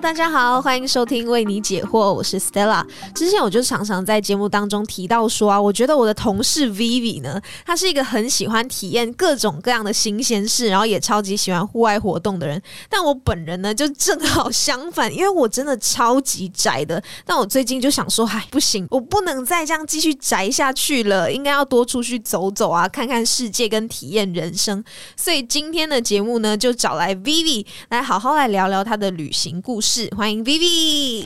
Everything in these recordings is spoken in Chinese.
大家好，欢迎收听为你解惑，我是 Stella。之前我就常常在节目当中提到说啊，我觉得我的同事 Vivi 呢，他是一个很喜欢体验各种各样的新鲜事，然后也超级喜欢户外活动的人。但我本人呢，就正好相反，因为我真的超级宅的。但我最近就想说，嗨，不行，我不能再这样继续宅下去了，应该要多出去走走啊，看看世界跟体验人生。所以今天的节目呢，就找来 Vivi 来好好来聊聊他的旅行故事。欢迎 Vivi。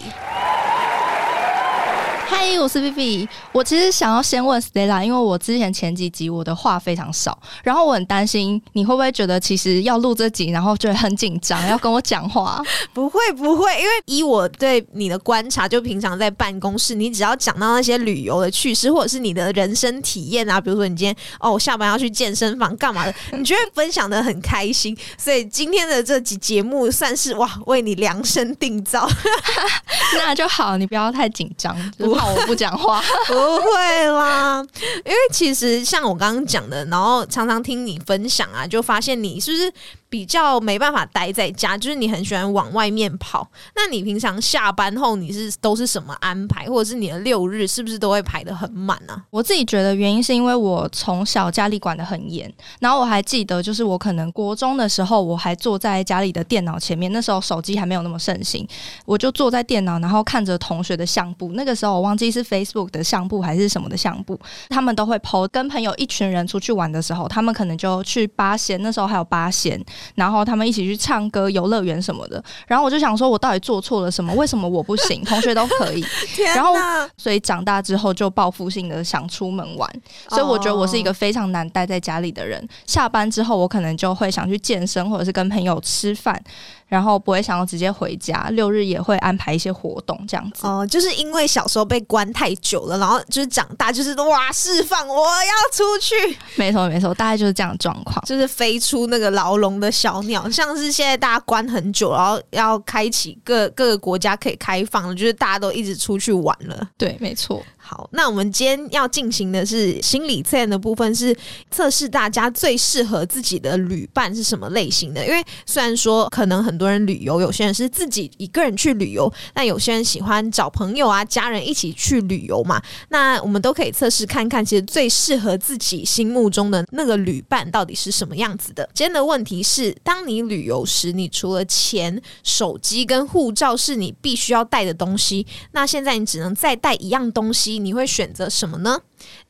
嗨，我是 Vivi。我其实想要先问 Stella，因为我之前前几集我的话非常少，然后我很担心你会不会觉得其实要录这集，然后觉得很紧张，要跟我讲话。不会不会，因为以我对你的观察，就平常在办公室，你只要讲到那些旅游的趣事，或者是你的人生体验啊，比如说你今天哦我下班要去健身房干嘛的，你觉得分享的很开心。所以今天的这集节目算是哇为你量身定造，那就好，你不要太紧张。不我不讲话，不会啦。因为其实像我刚刚讲的，然后常常听你分享啊，就发现你是不是？比较没办法待在家，就是你很喜欢往外面跑。那你平常下班后你是都是什么安排，或者是你的六日是不是都会排的很满呢？我自己觉得原因是因为我从小家里管的很严，然后我还记得就是我可能国中的时候，我还坐在家里的电脑前面，那时候手机还没有那么盛行，我就坐在电脑，然后看着同学的相簿。那个时候我忘记是 Facebook 的相簿还是什么的相簿，他们都会 PO 跟朋友一群人出去玩的时候，他们可能就去八仙，那时候还有八仙。然后他们一起去唱歌、游乐园什么的。然后我就想说，我到底做错了什么？为什么我不行？同学都可以。然后，所以长大之后就报复性的想出门玩。所以我觉得我是一个非常难待在家里的人。下班之后，我可能就会想去健身，或者是跟朋友吃饭。然后不会想要直接回家，六日也会安排一些活动这样子。哦，就是因为小时候被关太久了，然后就是长大就是哇释放，我要出去。没错没错，大概就是这样的状况，就是飞出那个牢笼的小鸟，像是现在大家关很久，然后要开启各各个国家可以开放，就是大家都一直出去玩了。对，没错。好，那我们今天要进行的是心理测验的部分，是测试大家最适合自己的旅伴是什么类型的。因为虽然说可能很多人旅游，有些人是自己一个人去旅游，但有些人喜欢找朋友啊、家人一起去旅游嘛。那我们都可以测试看看，其实最适合自己心目中的那个旅伴到底是什么样子的。今天的问题是：当你旅游时，你除了钱、手机跟护照是你必须要带的东西，那现在你只能再带一样东西。你会选择什么呢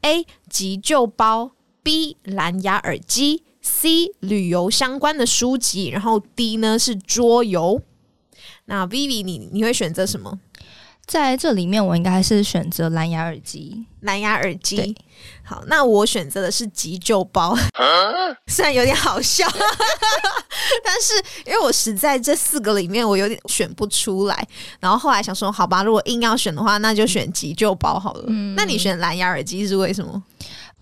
？A. 急救包，B. 蓝牙耳机，C. 旅游相关的书籍，然后 D 呢是桌游。那 Vivi，你你会选择什么？在这里面，我应该是选择蓝牙耳机。蓝牙耳机，好，那我选择的是急救包，虽然有点好笑，但是因为我实在这四个里面我有点选不出来，然后后来想说，好吧，如果硬要选的话，那就选急救包好了。那你选蓝牙耳机是为什么？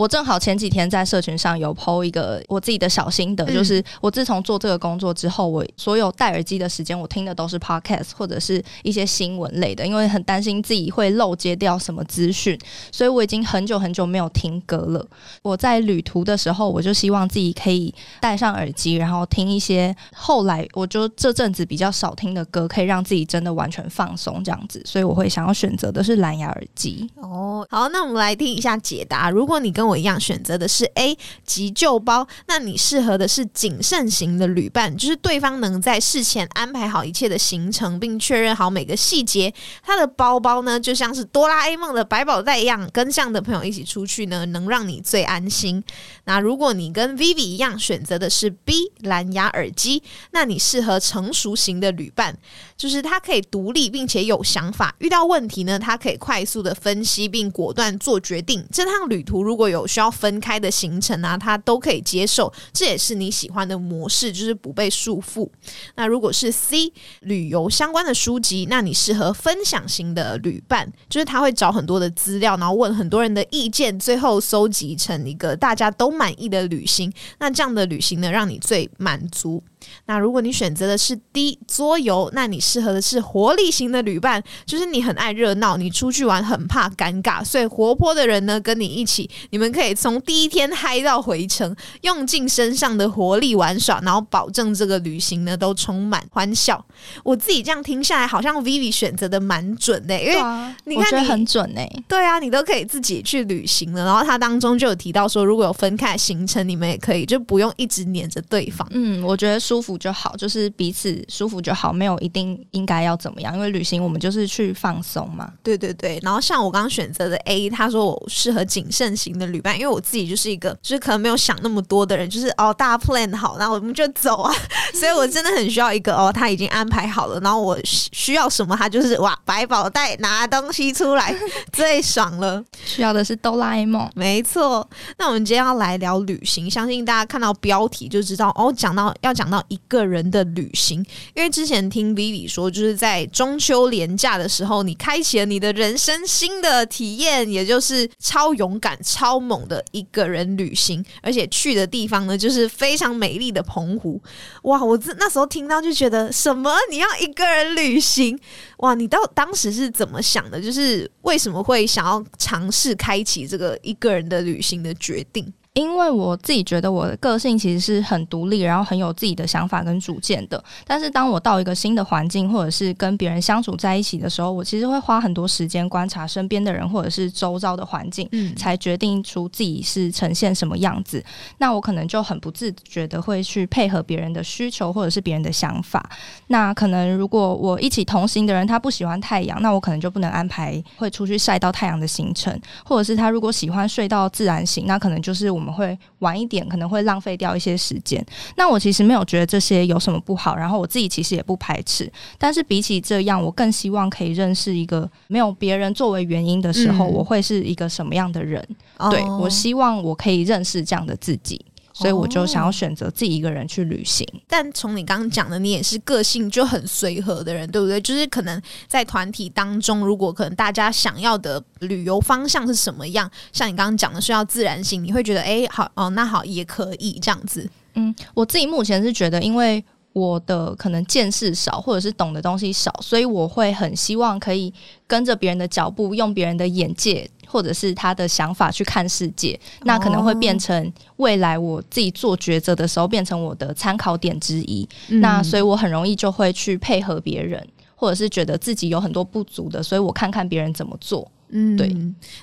我正好前几天在社群上有 PO 一个我自己的小心得，就是我自从做这个工作之后，我所有戴耳机的时间，我听的都是 Podcast 或者是一些新闻类的，因为很担心自己会漏接掉什么资讯，所以我已经很久很久没有听歌了。我在旅途的时候，我就希望自己可以戴上耳机，然后听一些后来我就这阵子比较少听的歌，可以让自己真的完全放松这样子，所以我会想要选择的是蓝牙耳机。哦，好，那我们来听一下解答。如果你跟我我一样选择的是 A 急救包，那你适合的是谨慎型的旅伴，就是对方能在事前安排好一切的行程，并确认好每个细节。他的包包呢，就像是哆啦 A 梦的百宝袋一样，跟这样的朋友一起出去呢，能让你最安心。那如果你跟 Vivi 一样选择的是 B 蓝牙耳机，那你适合成熟型的旅伴，就是他可以独立并且有想法，遇到问题呢，他可以快速的分析并果断做决定。这趟旅途如果有需要分开的行程啊，他都可以接受，这也是你喜欢的模式，就是不被束缚。那如果是 C 旅游相关的书籍，那你适合分享型的旅伴，就是他会找很多的资料，然后问很多人的意见，最后搜集成一个大家都满意的旅行。那这样的旅行呢，让你最满足。那如果你选择的是 D 桌游，那你适合的是活力型的旅伴，就是你很爱热闹，你出去玩很怕尴尬，所以活泼的人呢跟你一起，你们。可以从第一天嗨到回程，用尽身上的活力玩耍，然后保证这个旅行呢都充满欢笑。我自己这样听下来，好像 Vivi 选择的蛮准的、因为你看你我觉得很准哎、对啊，你都可以自己去旅行了。然后他当中就有提到说，如果有分开行程，你们也可以就不用一直黏着对方。嗯，我觉得舒服就好，就是彼此舒服就好，没有一定应该要怎么样，因为旅行我们就是去放松嘛。对对对，然后像我刚刚选择的 A，他说我适合谨慎型的旅伴，因为我自己就是一个就是可能没有想那么多的人，就是哦大家 plan 好，那我们就走啊，所以我真的很需要一个哦他已经安排好了，然后我需需要什么，他就是哇百宝袋拿东西出来，最爽了。需要的是哆啦 A 梦。没错，那我们今天要来聊旅行，相信大家看到标题就知道哦，讲到要讲到一个人的旅行，因为之前听 Vivi 说，就是在中秋连假的时候，你开启了你的人生新的体验，也就是超勇敢、超猛的一个人旅行，而且去的地方呢，就是非常美丽的澎湖。哇，我那时候听到就觉得，什么你要一个人旅行？哇，你到当时是怎么想的？就是为什么会想要尝试开启这个一个人的旅行的决定？因为我自己觉得我的个性其实是很独立，然后很有自己的想法跟主见的。但是当我到一个新的环境，或者是跟别人相处在一起的时候，我其实会花很多时间观察身边的人，或者是周遭的环境，嗯才决定出自己是呈现什么样子。那我可能就很不自觉的会去配合别人的需求，或者是别人的想法。那可能如果我一起同行的人他不喜欢太阳，那我可能就不能安排会出去晒到太阳的行程，或者是他如果喜欢睡到自然醒，那可能就是我们会晚一点，可能会浪费掉一些时间。那我其实没有觉得这些有什么不好，然后我自己其实也不排斥。但是比起这样，我更希望可以认识一个没有别人作为原因的时候，嗯我会是一个什么样的人。对哦我希望我可以认识这样的自己。所以我就想要选择自己一个人去旅行。但从你刚刚讲的，你也是个性就很随和的人，对不对？就是可能在团体当中，如果可能大家想要的旅游方向是什么样，像你刚刚讲的是要自然性，你会觉得哎，好哦，那好也可以这样子。嗯，我自己目前是觉得，因为我的可能见识少，或者是懂的东西少，所以我会很希望可以跟着别人的脚步，用别人的眼界或者是他的想法去看世界。那可能会变成未来我自己做抉择的时候，变成我的参考点之一。那所以我很容易就会去配合别人。或者是觉得自己有很多不足的，所以我看看别人怎么做。嗯，对。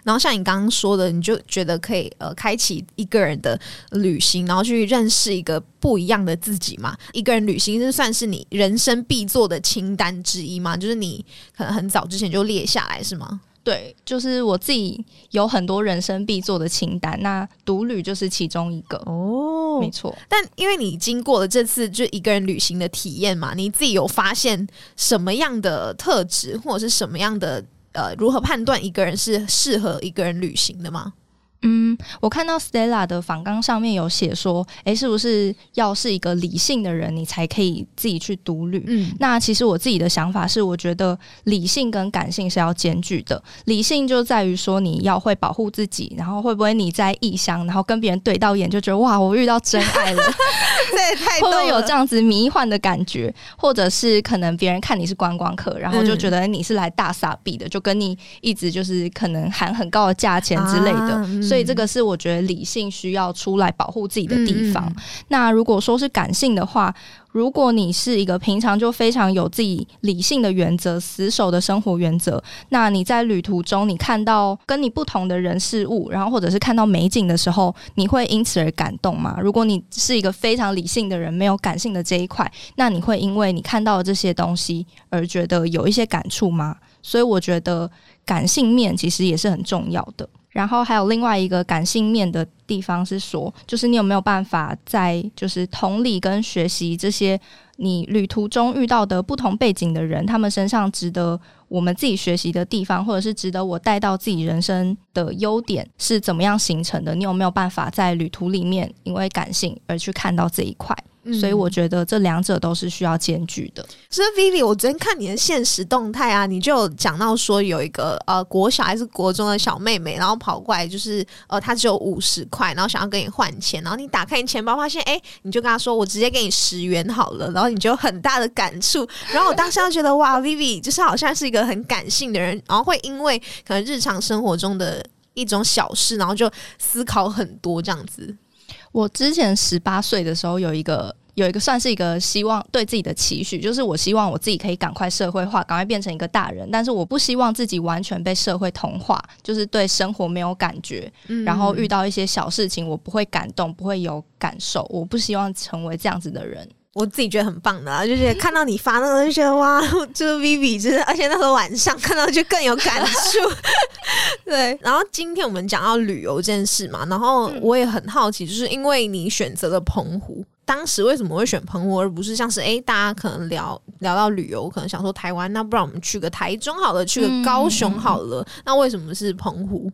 然后像你刚刚说的，你就觉得可以呃，开启一个人的旅行，然后去认识一个不一样的自己嘛。一个人旅行是算是你人生必做的清单之一嘛？就是你可能很早之前就列下来是吗？对，就是我自己有很多人生必做的清单，那独旅就是其中一个。哦没错。但因为你经过了这次就一个人旅行的体验嘛，你自己有发现什么样的特质，或者是什么样的呃，如何判断一个人是适合一个人旅行的吗？嗯，我看到 Stella 的访纲上面有写说，诶，是不是要是一个理性的人，你才可以自己去独旅？嗯，那其实我自己的想法是，我觉得理性跟感性是要兼具的。理性就在于说你要会保护自己，然后会不会你在异乡，然后跟别人对到眼就觉得哇，我遇到真爱了，这也太会不会有这样？子迷幻的感觉？或者是可能别人看你是观光客，然后就觉得你是来大傻逼的，就跟你一直就是可能喊很高的价钱之类的。啊嗯所以这个是我觉得理性需要出来保护自己的地方。嗯那如果说是感性的话，如果你是一个平常就非常有自己理性的原则、死守的生活原则，那你在旅途中你看到跟你不同的人事物，然后或者是看到美景的时候，你会因此而感动吗？如果你是一个非常理性的人，没有感性的这一块，那你会因为你看到的这些东西而觉得有一些感触吗？所以我觉得感性面其实也是很重要的。然后还有另外一个感性面的地方是说，就是你有没有办法在就是同理跟学习这些你旅途中遇到的不同背景的人，他们身上值得我们自己学习的地方，或者是值得我带到自己人生的优点是怎么样形成的？你有没有办法在旅途里面因为感性而去看到这一块？所以我觉得这两者都是需要兼具的。所以 Vivi，我昨天看你的现实动态啊，你就有讲到说有一个呃国小还是国中的小妹妹，然后跑过来就是呃她只有五十块，然后想要跟你换钱，然后你打开你钱包发现哎、你就跟她说我直接给你十元好了，然后你就很大的感触，然后我当时就觉得哇，Vivi 就是好像是一个很感性的人，然后会因为可能日常生活中的。一种小事，然后就思考很多这样子？我之前十八岁的时候有一个。有一个算是一个希望对自己的期许，就是我希望我自己可以赶快社会化，赶快变成一个大人。但是我不希望自己完全被社会同化，就是对生活没有感觉，然后遇到一些小事情我不会感动，不会有感受。我不希望成为这样子的人。我自己觉得很棒的，就是看到你发那个，就觉得哇，就是 Vivi，就是而且那时候晚上看到就更有感触。对，然后今天我们讲到旅游这件事嘛，然后我也很好奇，就是因为你选择了澎湖。当时为什么会选澎湖，而不是像是哎，大家可能聊聊到旅游，可能想说台湾，那不然我们去个台中好了，去个高雄好了，那为什么是澎湖？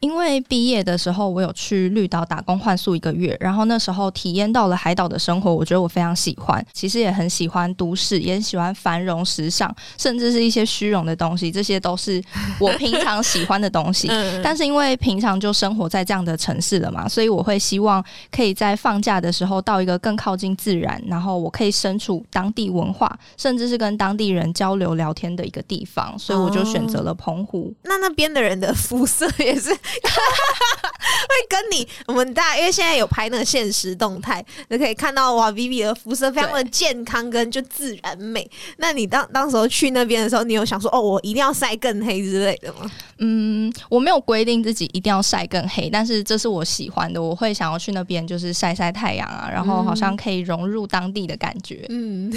因为毕业的时候，我有去绿岛打工换宿一个月，然后那时候体验到了海岛的生活，我觉得我非常喜欢。其实也很喜欢都市，也喜欢繁荣时尚，甚至是一些虚荣的东西，这些都是我平常喜欢的东西。但是因为平常就生活在这样的城市了嘛，所以我会希望可以在放假的时候到一个更靠近自然，然后我可以身处当地文化，甚至是跟当地人交流聊天的一个地方，所以我就选择了澎湖。那那边的人的肤色？也是 会跟你我们大，因为现在有拍那个现实动态，就可以看到哇，Vivi 的肤色非常的健康跟就自然美。那你当当时候去那边的时候，你有想说哦，我一定要晒更黑之类的吗？嗯，我没有规定自己一定要晒更黑，但是这是我喜欢的，我会想要去那边就是晒晒太阳啊，然后好像可以融入当地的感觉。嗯，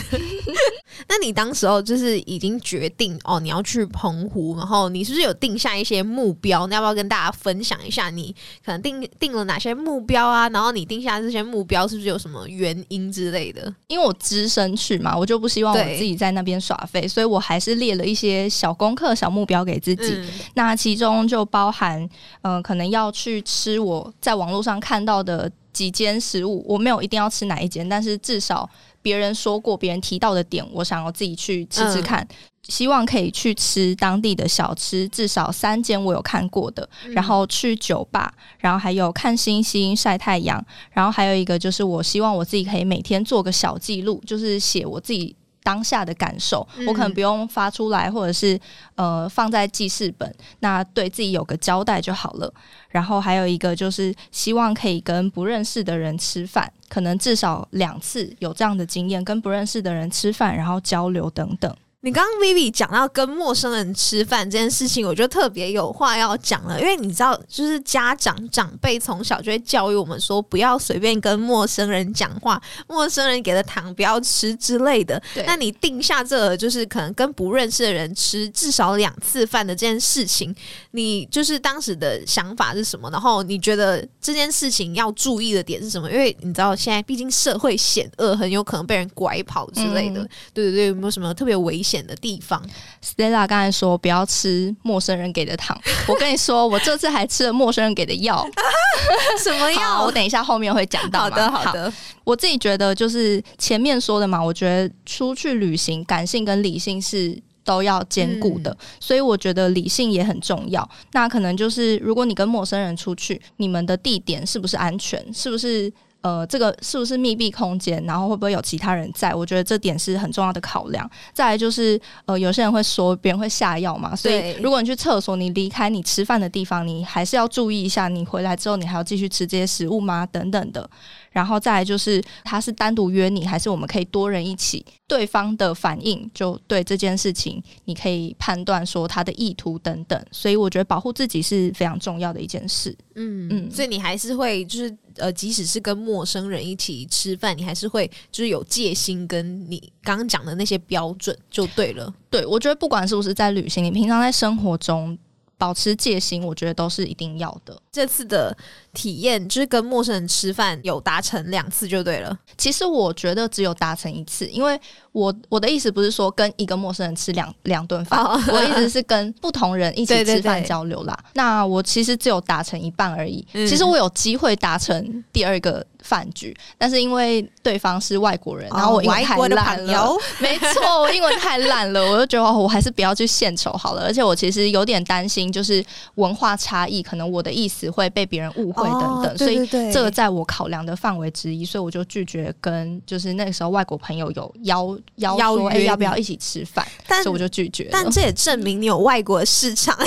那你当时候就是已经决定哦，你要去澎湖，然后你是不是有定下一些目标？你要不要？跟大家分享一下，你可能定定了哪些目标啊？然后你定下这些目标是不是有什么原因之类的？因为我只身去嘛，我就不希望我自己在那边耍废，所以我还是列了一些小功课、小目标给自己。那其中就包含，嗯，可能要去吃我在网络上看到的几间食物，我没有一定要吃哪一间，但是至少别人说过、别人提到的点，我想要自己去吃吃看。希望可以去吃当地的小吃，至少三间我有看过的，然后去酒吧，然后还有看星星、晒太阳，然后还有一个就是我希望我自己可以每天做个小记录，就是写我自己当下的感受，我可能不用发出来，或者是呃放在记事本，那对自己有个交代就好了。然后还有一个就是希望可以跟不认识的人吃饭，可能至少两次有这样的经验，跟不认识的人吃饭，然后交流等等。你刚刚 Vivi 讲到跟陌生人吃饭这件事情，我就特别有话要讲了。因为你知道，就是家长长辈从小就会教育我们说，不要随便跟陌生人讲话，陌生人给的糖不要吃之类的。那你定下这个，就是可能跟不认识的人吃至少两次饭的这件事情，你就是当时的想法是什么？然后你觉得这件事情要注意的点是什么？因为你知道，现在毕竟社会险恶，很有可能被人拐跑之类的。对对对，有没有什么特别危险？险的地方，Stella 刚才说不要吃陌生人给的糖。我跟你说，我这次还吃了陌生人给的药。什么药？我等一下后面会讲到。好的，好的。我自己觉得就是前面说的嘛，我觉得出去旅行，感性跟理性是都要兼顾的，所以我觉得理性也很重要。那可能就是如果你跟陌生人出去，你们的地点是不是安全？是不是？呃，这个是不是密闭空间？然后会不会有其他人在？我觉得这点是很重要的考量。再来就是，呃，有些人会说别人会下药嘛，所以如果你去厕所，你离开你吃饭的地方，你还是要注意一下，你回来之后你还要继续吃这些食物吗？等等的。然后再来就是，他是单独约你，还是我们可以多人一起？对方的反应就对这件事情，你可以判断说他的意图等等。所以我觉得保护自己是非常重要的一件事。嗯嗯，所以你还是会就是呃，即使是跟陌生人一起吃饭，你还是会就是有戒心，跟你刚刚讲的那些标准就对了。对，我觉得不管是不是在旅行，你平常在生活中保持戒心，我觉得都是一定要的。这次的。体验就是跟陌生人吃饭有达成两次就对了。其实我觉得只有达成一次，因为我我的意思不是说跟一个陌生人吃两两顿饭，我的意思是跟不同人一起吃饭交流啦。那我其实只有达成一半而已。其实我有机会达成第二个饭局，但是因为对方是外国人，然后我英文太烂了，没错，我英文太烂了，我就觉得我还是不要去献丑好了。而且我其实有点担心，就是文化差异，可能我的意思此会被别人误会等等，所以这个在我考量的范围之一，所以我就拒绝跟就是那个时候外国朋友有邀邀说要不要一起吃饭，但是我就拒绝。但这也证明你有外国市场。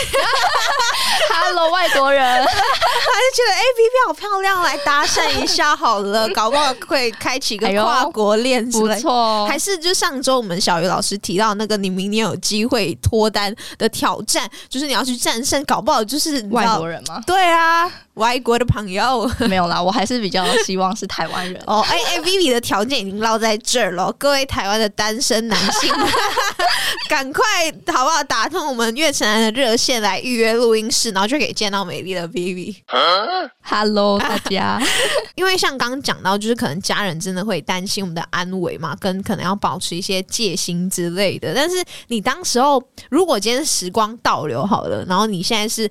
Hello，外国人，他就觉得哎，B B 好漂亮，来搭讪一下好了，搞不好会开启一个跨国恋，不错。还是就上周我们小鱼老师提到那个，你明年有机会脱单的挑战，就是你要去战胜，搞不好就是外国人吗？对啊。外国的朋友 没有啦，我还是比较希望是台湾人哦。哎哎，Vivi 的条件已经落在这儿了，各位台湾的单身男性，赶快好不好？打通我们月城南的热线来预约录音室，然后就可以见到美丽的 Vivi。Hello，大家。因为像刚刚讲到，就是可能家人真的会担心我们的安危嘛，跟可能要保持一些戒心之类的。但是你当时候，如果今天时光倒流好了，然后你现在是。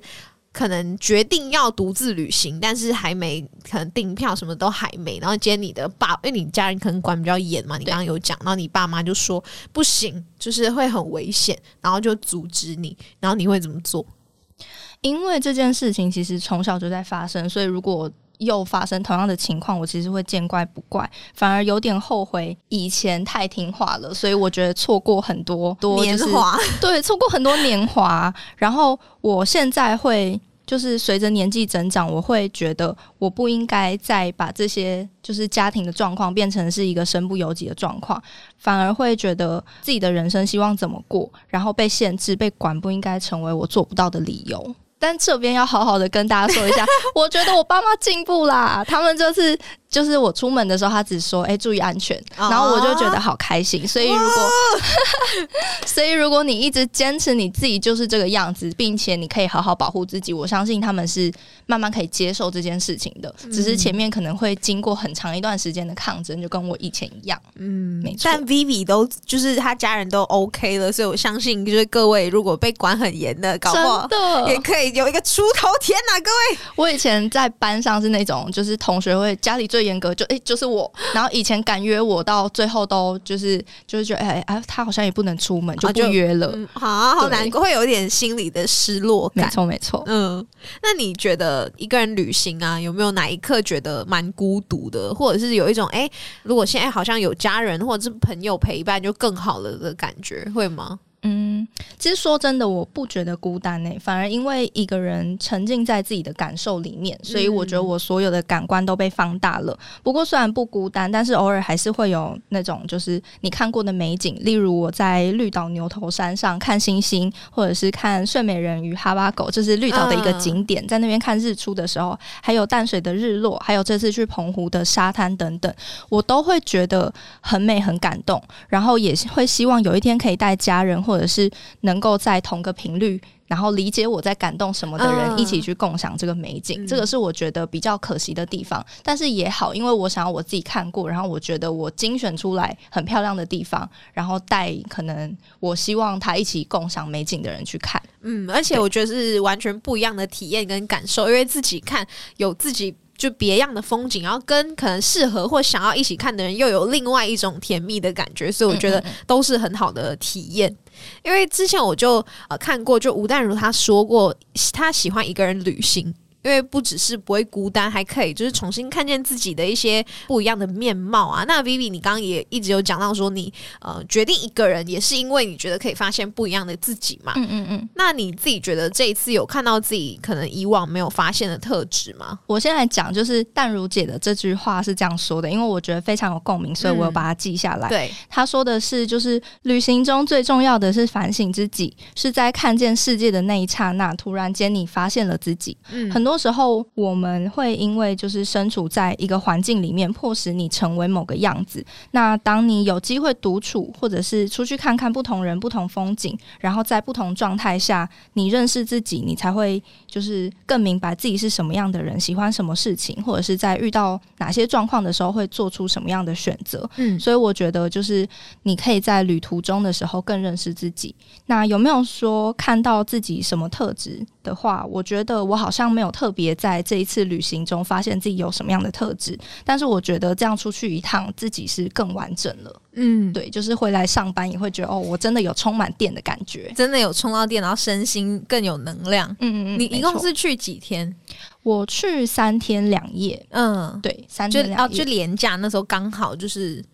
可能决定要独自旅行，但是还没可能订票，什么都还没。然后今天你的爸，因为你家人可能管比较严嘛，你刚刚有讲，然后你爸妈就说不行，就是会很危险，然后就阻止你。然后你会怎么做？因为这件事情其实从小就在发生，所以如果又发生同样的情况，我其实会见怪不怪，反而有点后悔以前太听话了。所以我觉得错过很多多年华，对，错过很多年华。然后我现在会。就是随着年纪增长，我会觉得我不应该再把这些就是家庭的状况变成是一个身不由己的状况，反而会觉得自己的人生希望怎么过，然后被限制、被管，不应该成为我做不到的理由。但这边要好好的跟大家说一下，我觉得我爸妈进步啦，他们这次。就是我出门的时候，他只说：“哎，注意安全。”然后我就觉得好开心。所以如果，所以如果你一直坚持你自己就是这个样子，并且你可以好好保护自己，我相信他们是慢慢可以接受这件事情的。只是前面可能会经过很长一段时间的抗争，就跟我以前一样。嗯，没错。但 Vivi 都就是他家人都 OK 了，所以我相信就是各位如果被管很严的，搞不好也可以有一个出头天呐！各位，我以前在班上是那种，就是同学会家里最。严格就哎，就是我。然后以前敢约我，到最后都就是就是觉得哎哎，他好像也不能出门，就不约了。好，好难过，会有点心里的失落感。没错，没错。嗯，那你觉得一个人旅行啊，有没有哪一刻觉得蛮孤独的，或者是有一种哎，如果现在好像有家人或者是朋友陪伴，就更好了的感觉，会吗？嗯，其实说真的，我不觉得孤单诶，反而因为一个人沉浸在自己的感受里面，所以我觉得我所有的感官都被放大了。不过虽然不孤单，但是偶尔还是会有那种就是你看过的美景，例如我在绿岛牛头山上看星星，或者是看睡美人鱼、哈巴狗，这是绿岛的一个景点，在那边看日出的时候，还有淡水的日落，还有这次去澎湖的沙滩等等，我都会觉得很美、很感动，然后也会希望有一天可以带家人或或者是能够在同个频率，然后理解我在感动什么的人，一起去共享这个美景，这个是我觉得比较可惜的地方。但是也好，因为我想要我自己看过，然后我觉得我精选出来很漂亮的地方，然后带可能我希望他一起共享美景的人去看。嗯，而且我觉得是完全不一样的体验跟感受，因为自己看有自己。就别样的风景，然后跟可能适合或想要一起看的人，又有另外一种甜蜜的感觉，所以我觉得都是很好的体验。因为之前我就呃看过，就吴淡如他说过，他喜欢一个人旅行。因为不只是不会孤单，还可以就是重新看见自己的一些不一样的面貌啊。那 Vivi，你刚刚也一直有讲到说，你呃决定一个人也是因为你觉得可以发现不一样的自己嘛？嗯嗯嗯。那你自己觉得这一次有看到自己可能以往没有发现的特质吗？我现在讲就是淡如姐的这句话是这样说的，因为我觉得非常有共鸣，所以我有把它记下来。对，她说的是就是旅行中最重要的是反省自己，是在看见世界的那一刹那，突然间你发现了自己。嗯，很多。多时候我们会因为就是身处在一个环境里面，迫使你成为某个样子。那当你有机会独处，或者是出去看看不同人、不同风景，然后在不同状态下，你认识自己，你才会就是更明白自己是什么样的人，喜欢什么事情，或者是在遇到哪些状况的时候会做出什么样的选择。嗯，所以我觉得就是你可以在旅途中的时候更认识自己。那有没有说看到自己什么特质的话，我觉得我好像没有特。特别在这一次旅行中发现自己有什么样的特质，但是我觉得这样出去一趟，自己是更完整了。嗯，对，就是回来上班也会觉得哦，我真的有充满电的感觉。真的有充到电，然后身心更有能量。嗯嗯，你一共是去几天？我去三天两夜，嗯，对，三天两夜。就廉价那时候刚好就是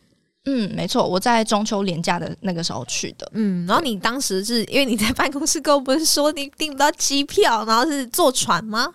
嗯，没错，我在中秋连假的那个时候去的。嗯，然后你当时是因为你在办公室跟我不是说你订不到机票，然后是坐船吗？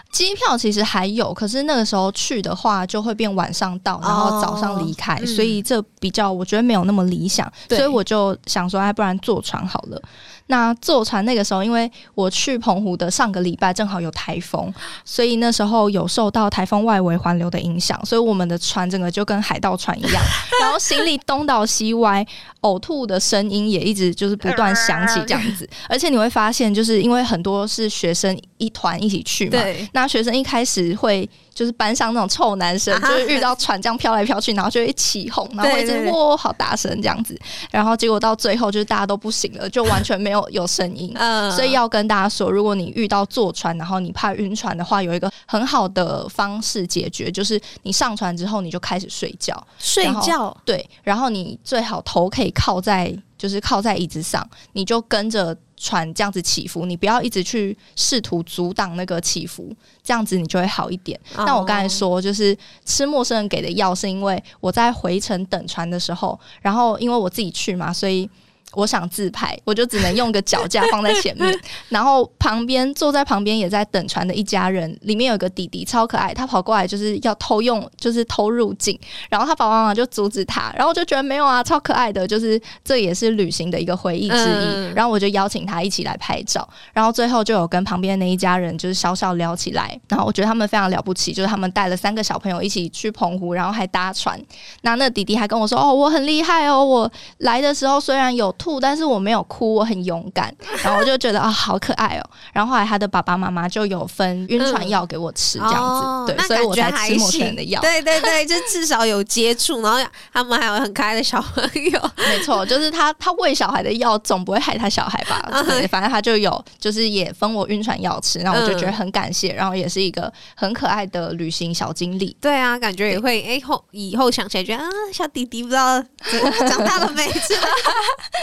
机票其实还有，可是那个时候去的话，就会变晚上到，然后早上离开，嗯。所以这比较我觉得没有那么理想，所以我就想说，哎，不然坐船好了。那坐船那个时候，因为我去澎湖的上个礼拜正好有台风，所以那时候有受到台风外围环流的影响，所以我们的船整个就跟海盗船一样，然后行李东倒西歪，呕吐的声音也一直就是不断响起这样子，而且你会发现，就是因为很多是学生一团一起去嘛，对，那学生一开始会就是班上那种臭男生，啊就是遇到船这样飘来飘去，然后就会起哄，然后一直哇好大声这样子，然后结果到最后就是大家都不行了，就完全没有有声音。嗯。所以要跟大家说，如果你遇到坐船，然后你怕晕船的话，有一个很好的方式解决，就是你上船之后你就开始睡觉，睡觉，对，然后你最好头可以靠在，就是靠在椅子上，你就跟着船这样子起伏，你不要一直去试图阻挡那个起伏，这样子你就会好一点。哦那我刚才说，就是吃陌生人给的药，是因为我在回程等船的时候，然后因为我自己去嘛，所以。我想自拍，我就只能用个脚架放在前面，然后旁边坐在旁边也在等船的一家人，里面有个弟弟超可爱，他跑过来就是要偷用，就是偷入境，然后他爸爸妈妈就阻止他，然后我就觉得没有啊，超可爱的，就是这也是旅行的一个回忆之一。嗯然后我就邀请他一起来拍照，然后最后就有跟旁边那一家人就是小小聊起来，然后我觉得他们非常了不起，就是他们带了三个小朋友一起去澎湖，然后还搭船。那那弟弟还跟我说：“哦，我很厉害哦，我来的时候虽然有吐，但是我没有哭，我很勇敢。”然后我就觉得啊，好可爱哦。然后后来他的爸爸妈妈就有分晕船药给我吃，这样子，对，所以我才吃陌生的药。对对对，就至少有接触，然后他们还有很可爱的小朋友。没错，就是他他喂小孩的药总不会害他小孩吧？嗯对，反正他就有，就是也分我晕船药吃，然后我就觉得嗯很感谢，然后也是一个很可爱的旅行小经历。对啊，感觉也会哎、后以后想起来觉得啊，小弟弟不知道长大了没，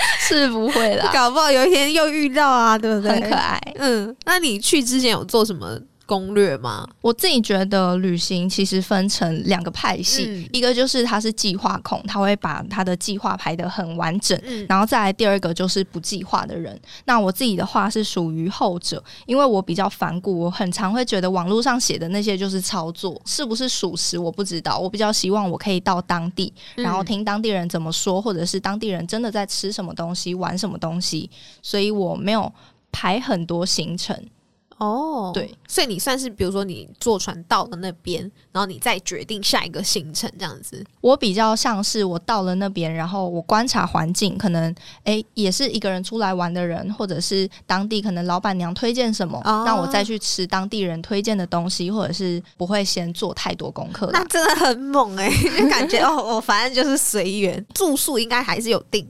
是不会啦，搞不好有一天又遇到啊，对不对？很可爱。嗯，那你去之前有做什么攻略吗？我自己觉得旅行其实分成两个派系，嗯一个就是他是计划控，他会把他的计划排得很完整。嗯，然后再来第二个就是不计划的人。那我自己的话是属于后者，因为我比较反骨，我很常会觉得网络上写的那些就是操作，是不是属实我不知道。我比较希望我可以到当地，然后听当地人怎么说，或者是当地人真的在吃什么东西、玩什么东西，所以我没有排很多行程。哦，对，所以你算是比如说你坐船到了那边，然后你再决定下一个行程这样子。我比较像是我到了那边，然后我观察环境，可能诶也是一个人出来玩的人，或者是当地可能老板娘推荐什么，哦那我再去吃当地人推荐的东西，或者是不会先做太多功课。那真的很猛哎、就感觉哦，我反正就是随缘，住宿应该还是有定，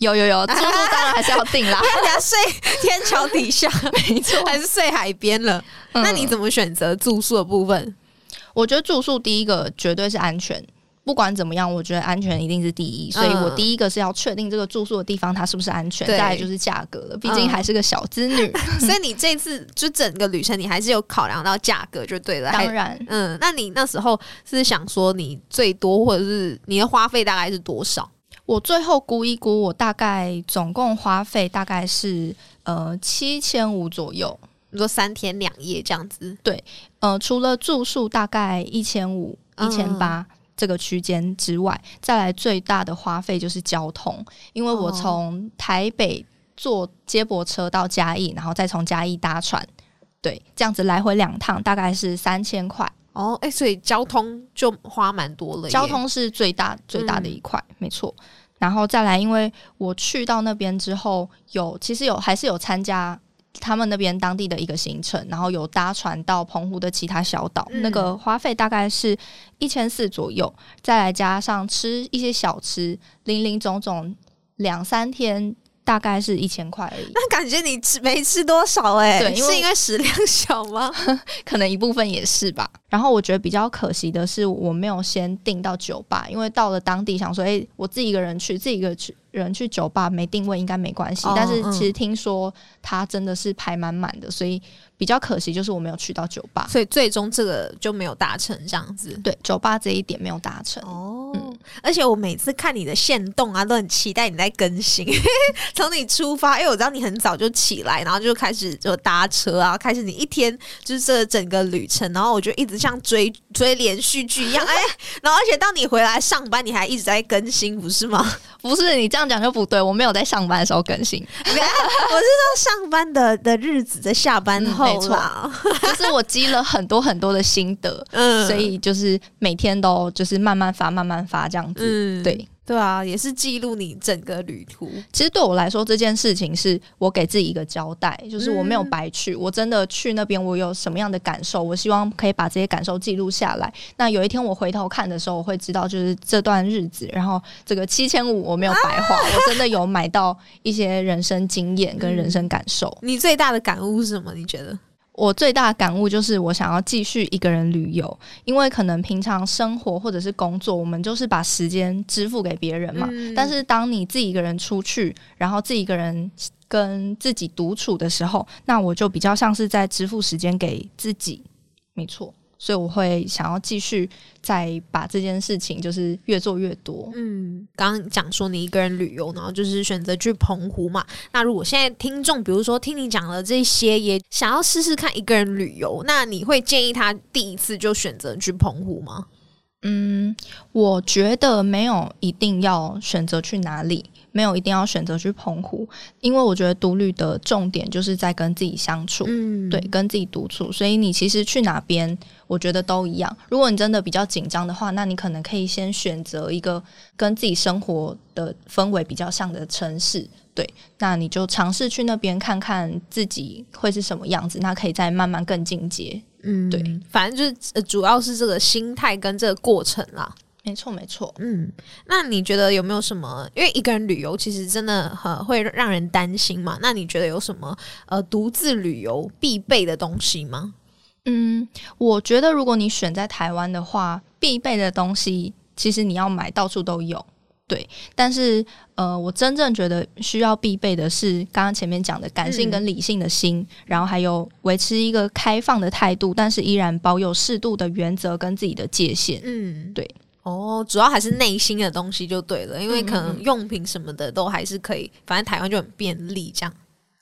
有有有，住宿 当然还是要定啦，大家睡天桥底下，没错。还是睡海边了？那你嗯怎么选择住宿的部分？我觉得住宿第一个绝对是安全。不管怎么样，我觉得安全一定是第一，所以我嗯第一个是要确定这个住宿的地方它是不是安全，对再来就是价格了，毕竟嗯还是个小资女。所以你这次就整个旅程，你还是有考量到价格就对了。当然，嗯，那你那时候是想说你最多或者是你的花费大概是多少？我最后估一估，我大概总共花费大概是呃七千五左右。你说三天两夜这样子？对呃，除了住宿大概一千五、一嗯千八这个区间之外，再来最大的花费就是交通，因为我哦从台北坐接驳车到嘉义，然后再从嘉义搭船，对，这样子来回两趟大概是三千块。哦，哎、所以交通就花蛮多了。交通是最大最大的一块，没错。然后再来，因为我去到那边之后，有其实有还是有参加他们那边当地的一个行程，然后有搭船到澎湖的其他小岛，嗯那个花费大概是一千四左右，再来加上吃一些小吃，零零总总两三天。大概是一千块而已。那感觉你吃没吃多少哎、对因为是因为食量小吗？可能一部分也是吧。然后我觉得比较可惜的是，我没有先订到酒吧，因为到了当地想说，诶，我自己一个人去，自己一个去人去酒吧没定位应该没关系。哦但是嗯其实听说它真的是排满满的，所以比较可惜就是我没有去到酒吧。所以最终这个就没有达成这样子。对，酒吧这一点没有达成。哦，嗯而且我每次看你的线动啊，都很期待你在更新。从你出发，因为我知道你很早就起来，然后就开始就搭车啊，开始你一天就是这整个旅程，然后我就一直像追追连续剧一样，哎，然后而且当你回来上班，你还一直在更新，不是吗？不是你这样讲就不对，我没有在上班的时候更新，我是说上班的的日子，在下班后嗯没错啦，就是我积了很多很多的心得，嗯所以就是每天都就是慢慢发，慢慢发这样子。嗯对，对啊，也是记录你整个旅途。其实对我来说，这件事情是我给自己一个交代，就是我没有白去，我真的去那边，我有什么样的感受，我希望可以把这些感受记录下来。那有一天我回头看的时候，我会知道，就是这段日子，然后这个七千五我没有白花，我真的有买到一些人生经验跟人生感受。你最大的感悟是什么？你觉得？我最大的感悟就是，我想要继续一个人旅游，因为可能平常生活或者是工作，我们就是把时间支付给别人嘛。嗯但是当你自己一个人出去，然后自己一个人跟自己独处的时候，那我就比较像是在支付时间给自己，没错。所以我会想要继续再把这件事情就是越做越多。嗯，刚刚讲说你一个人旅游，然后就是选择去澎湖嘛。那如果现在听众，比如说听你讲了这些，也想要试试看一个人旅游，那你会建议他第一次就选择去澎湖吗？嗯，我觉得没有一定要选择去哪里，没有一定要选择去澎湖，因为我觉得独旅的重点就是在跟自己相处。嗯对，，跟自己独处，所以你其实去哪边，我觉得都一样。如果你真的比较紧张的话，那你可能可以先选择一个跟自己生活的氛围比较像的城市，对，那你就尝试去那边看看自己会是什么样子，那可以再慢慢更进阶。嗯对，反正就是、呃、主要是这个心态跟这个过程啦。没错，没错。嗯，那你觉得有没有什么？因为一个人旅游其实真的很会让人担心嘛。那你觉得有什么呃独自旅游必备的东西吗？嗯，我觉得如果你选在台湾的话，必备的东西其实你要买到处都有，对。但是呃，我真正觉得需要必备的是刚刚前面讲的感性跟理性的心，然后还有维持一个开放的态度，但是依然保有适度的原则跟自己的界限。嗯，对。哦，主要还是内心的东西就对了，因为可能嗯用品什么的都还是可以，反正台湾就很便利这样。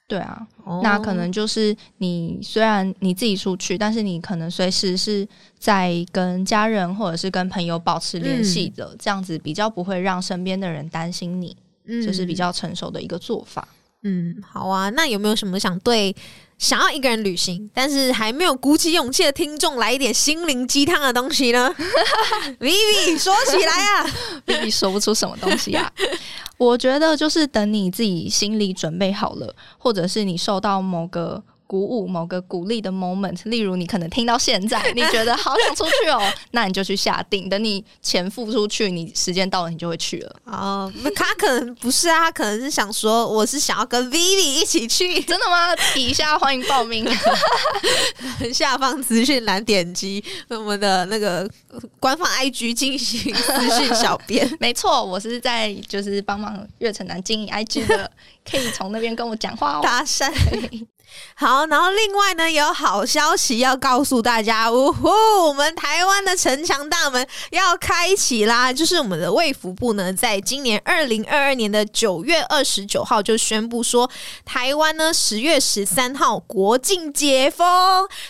对啊，哦那可能就是你虽然你自己出去，但是你可能随时是在跟家人或者是跟朋友保持联系的，这样子比较不会让身边的人担心你，嗯这是比较成熟的一个做法。嗯，好啊。那有没有什么想对想要一个人旅行，但是还没有鼓起勇气的听众来一点心灵鸡汤的东西呢？Vivi 说起来啊 vv 说不出什么东西啊？我觉得就是等你自己心里准备好了，或者是你受到某个鼓舞、某个鼓励的 moment，例如你可能听到现在，你觉得好想出去哦，那你就去下定。等你钱付出去，你时间到了，你就会去了。哦，那他可能不是啊，他可能是想说，我是想要跟 Vivi 一起去，真的吗？底下欢迎报名。下方资讯栏点击我们的那个呃官方 IG 进行资讯小编。没错，我是在就是帮忙岳城南经营 IG 的，可以从那边跟我讲话哦。搭讪。好，然后另外呢，有好消息要告诉大家，呜呼，我们台湾的城墙大门要开启啦！就是我们的卫福部呢，在今年二零二二年的九月二十九号就宣布说，台湾呢十月十三号国境解封，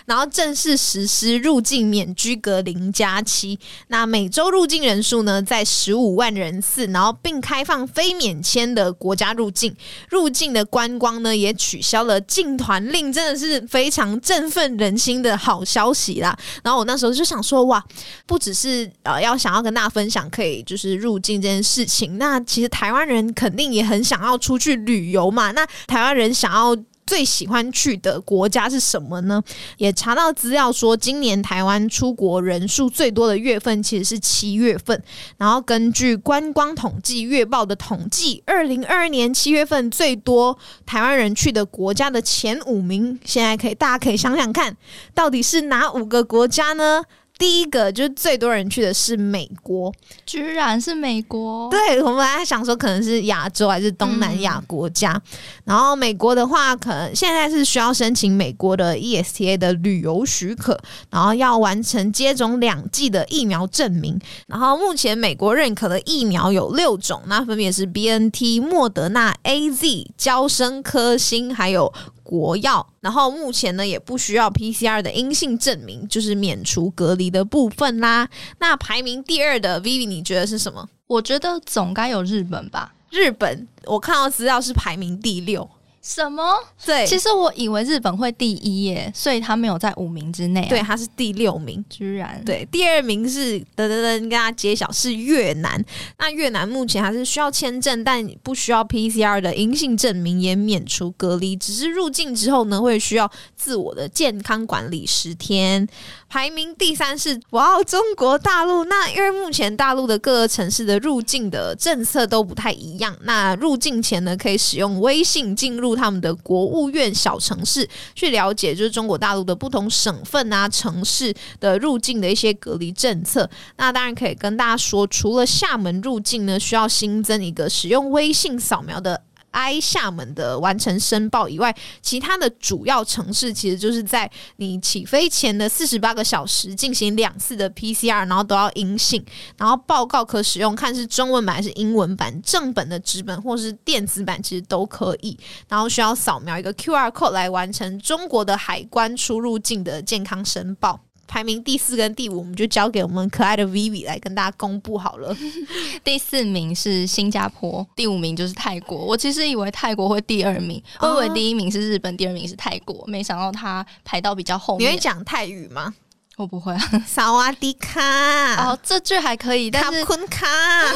然后正式实施入境免居隔零加七。那每周入境人数呢，在十五万人次，然后并开放非免签的国家入境。入境的观光呢也取消了镜头团令，真的是非常振奋人心的好消息啦。然后我那时候就想说，哇，不只是呃要想要跟大家分享可以就是入境这件事情，那其实台湾人肯定也很想要出去旅游嘛。那台湾人想要。最喜欢去的国家是什么呢？也查到资料说，今年台湾出国人数最多的月份其实是七月份。然后根据观光统计月报的统计，二零二二年七月份最多台湾人去的国家的前五名，现在可以大家可以想想看，到底是哪五个国家呢？第一个就是最多人去的是美国，居然是美国。对我们还想说可能是亚洲还是东南亚国家。然后美国的话，可能现在是需要申请美国的 ESTA 的旅游许可，然后要完成接种两剂的疫苗证明。然后目前美国认可的疫苗有六种，那分别是 BNT、莫德纳、AZ、交生、科兴，还有。国药，然后目前呢也不需要 PCR 的阴性证明，就是免除隔离的部分啦。那排名第二的 Vivi，你觉得是什么？我觉得总该有日本吧。日本，我看到资料是排名第六。什么？对，其实我以为日本会第一耶，所以他没有在五名之内。对，他是第六名，居然。对，第二名是噔噔噔，跟大家揭晓是越南。那越南目前还是需要签证，但不需要 PCR 的阴性证明，也免除隔离，只是入境之后呢，会需要自我的健康管理十天。排名第三是哇，中国大陆。那因为目前大陆的各个城市的入境的政策都不太一样，那入境前呢，可以使用微信进入他们的国务院小城市去了解，就是中国大陆的不同省份啊、城市的入境的一些隔离政策。那当然可以跟大家说，除了厦门入境呢，需要新增一个使用微信扫描的。I 厦门的完成申报以外，其他的主要城市其实就是在你起飞前的四十八个小时进行两次的 PCR，然后都要阴性，然后报告可使用看是中文版还是英文版，正本的纸本或是电子版其实都可以，然后需要扫描一个 QR code 来完成中国的海关出入境的健康申报。排名第四跟第五，我们就交给我们可爱的 Vivi 来跟大家公布好了。第四名是新加坡，第五名就是泰国。我其实以为泰国会第二名，我以为第一名是日本，第二名是泰国，没想到它排到比较后面。你会讲泰语吗？我不会啊。萨瓦迪卡，哦，这句还可以，但是坤卡，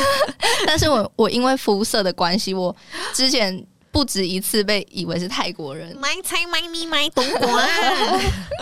但是我我因为肤色的关系，我之前。不止一次被以为是泰国人，买菜买米买冬瓜，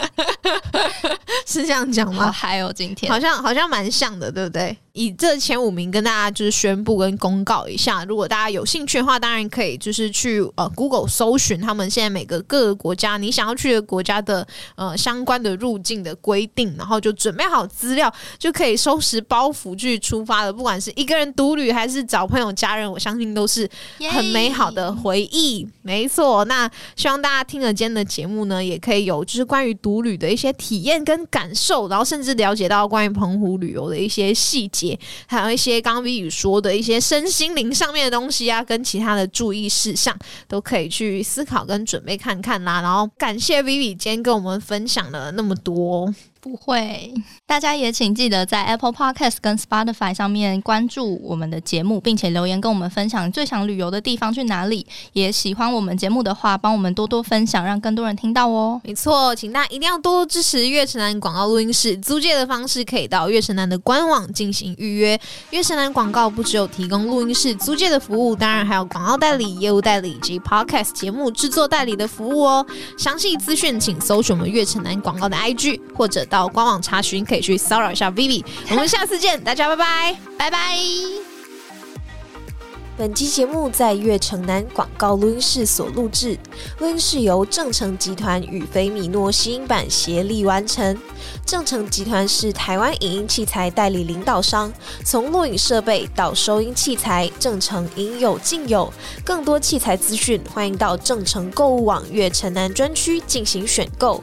是这样讲吗？还有今天好像好像蛮像的，对不对？以这前五名跟大家就是宣布跟公告一下，如果大家有兴趣的话，当然可以就是去呃 Google 搜寻他们现在每个各个国家你想要去的国家的呃相关的入境的规定，然后就准备好资料，就可以收拾包袱去出发了。不管是一个人独旅还是找朋友家人，我相信都是很美好的回忆。没错，那希望大家听了今天的节目呢，也可以有就是关于独旅的一些体验跟感受，然后甚至了解到关于澎湖旅游的一些细节。还有一些刚刚 V 宇说的一些身心灵上面的东西啊，跟其他的注意事项，都可以去思考跟准备看看啦。然后感谢 Vivi 今天跟我们分享了那么多。不会，大家也请记得在 Apple Podcast 跟 Spotify 上面关注我们的节目，并且留言跟我们分享最想旅游的地方去哪里。也喜欢我们节目的话，帮我们多多分享，让更多人听到哦。没错，请大家一定要多多支持月城南广告录音室。租借的方式可以到月城南的官网进行预约。月城南广告不只有提供录音室租借的服务，当然还有广告代理、业务代理及 Podcast 节目制作代理的服务哦。详细资讯请搜寻我们月城南广告的 IG 或者。到官网查询，可以去骚扰一下 Vivi。我们下次见，大家拜拜，拜拜。本期节目在月城南广告录音室所录制，录音室由正成集团与菲米诺吸音版协力完成。正成集团是台湾影音器材代理领导商，从录影设备到收音器材，正成应有尽有。更多器材资讯，欢迎到正成购物网月城南专区进行选购。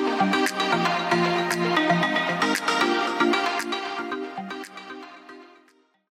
Thank you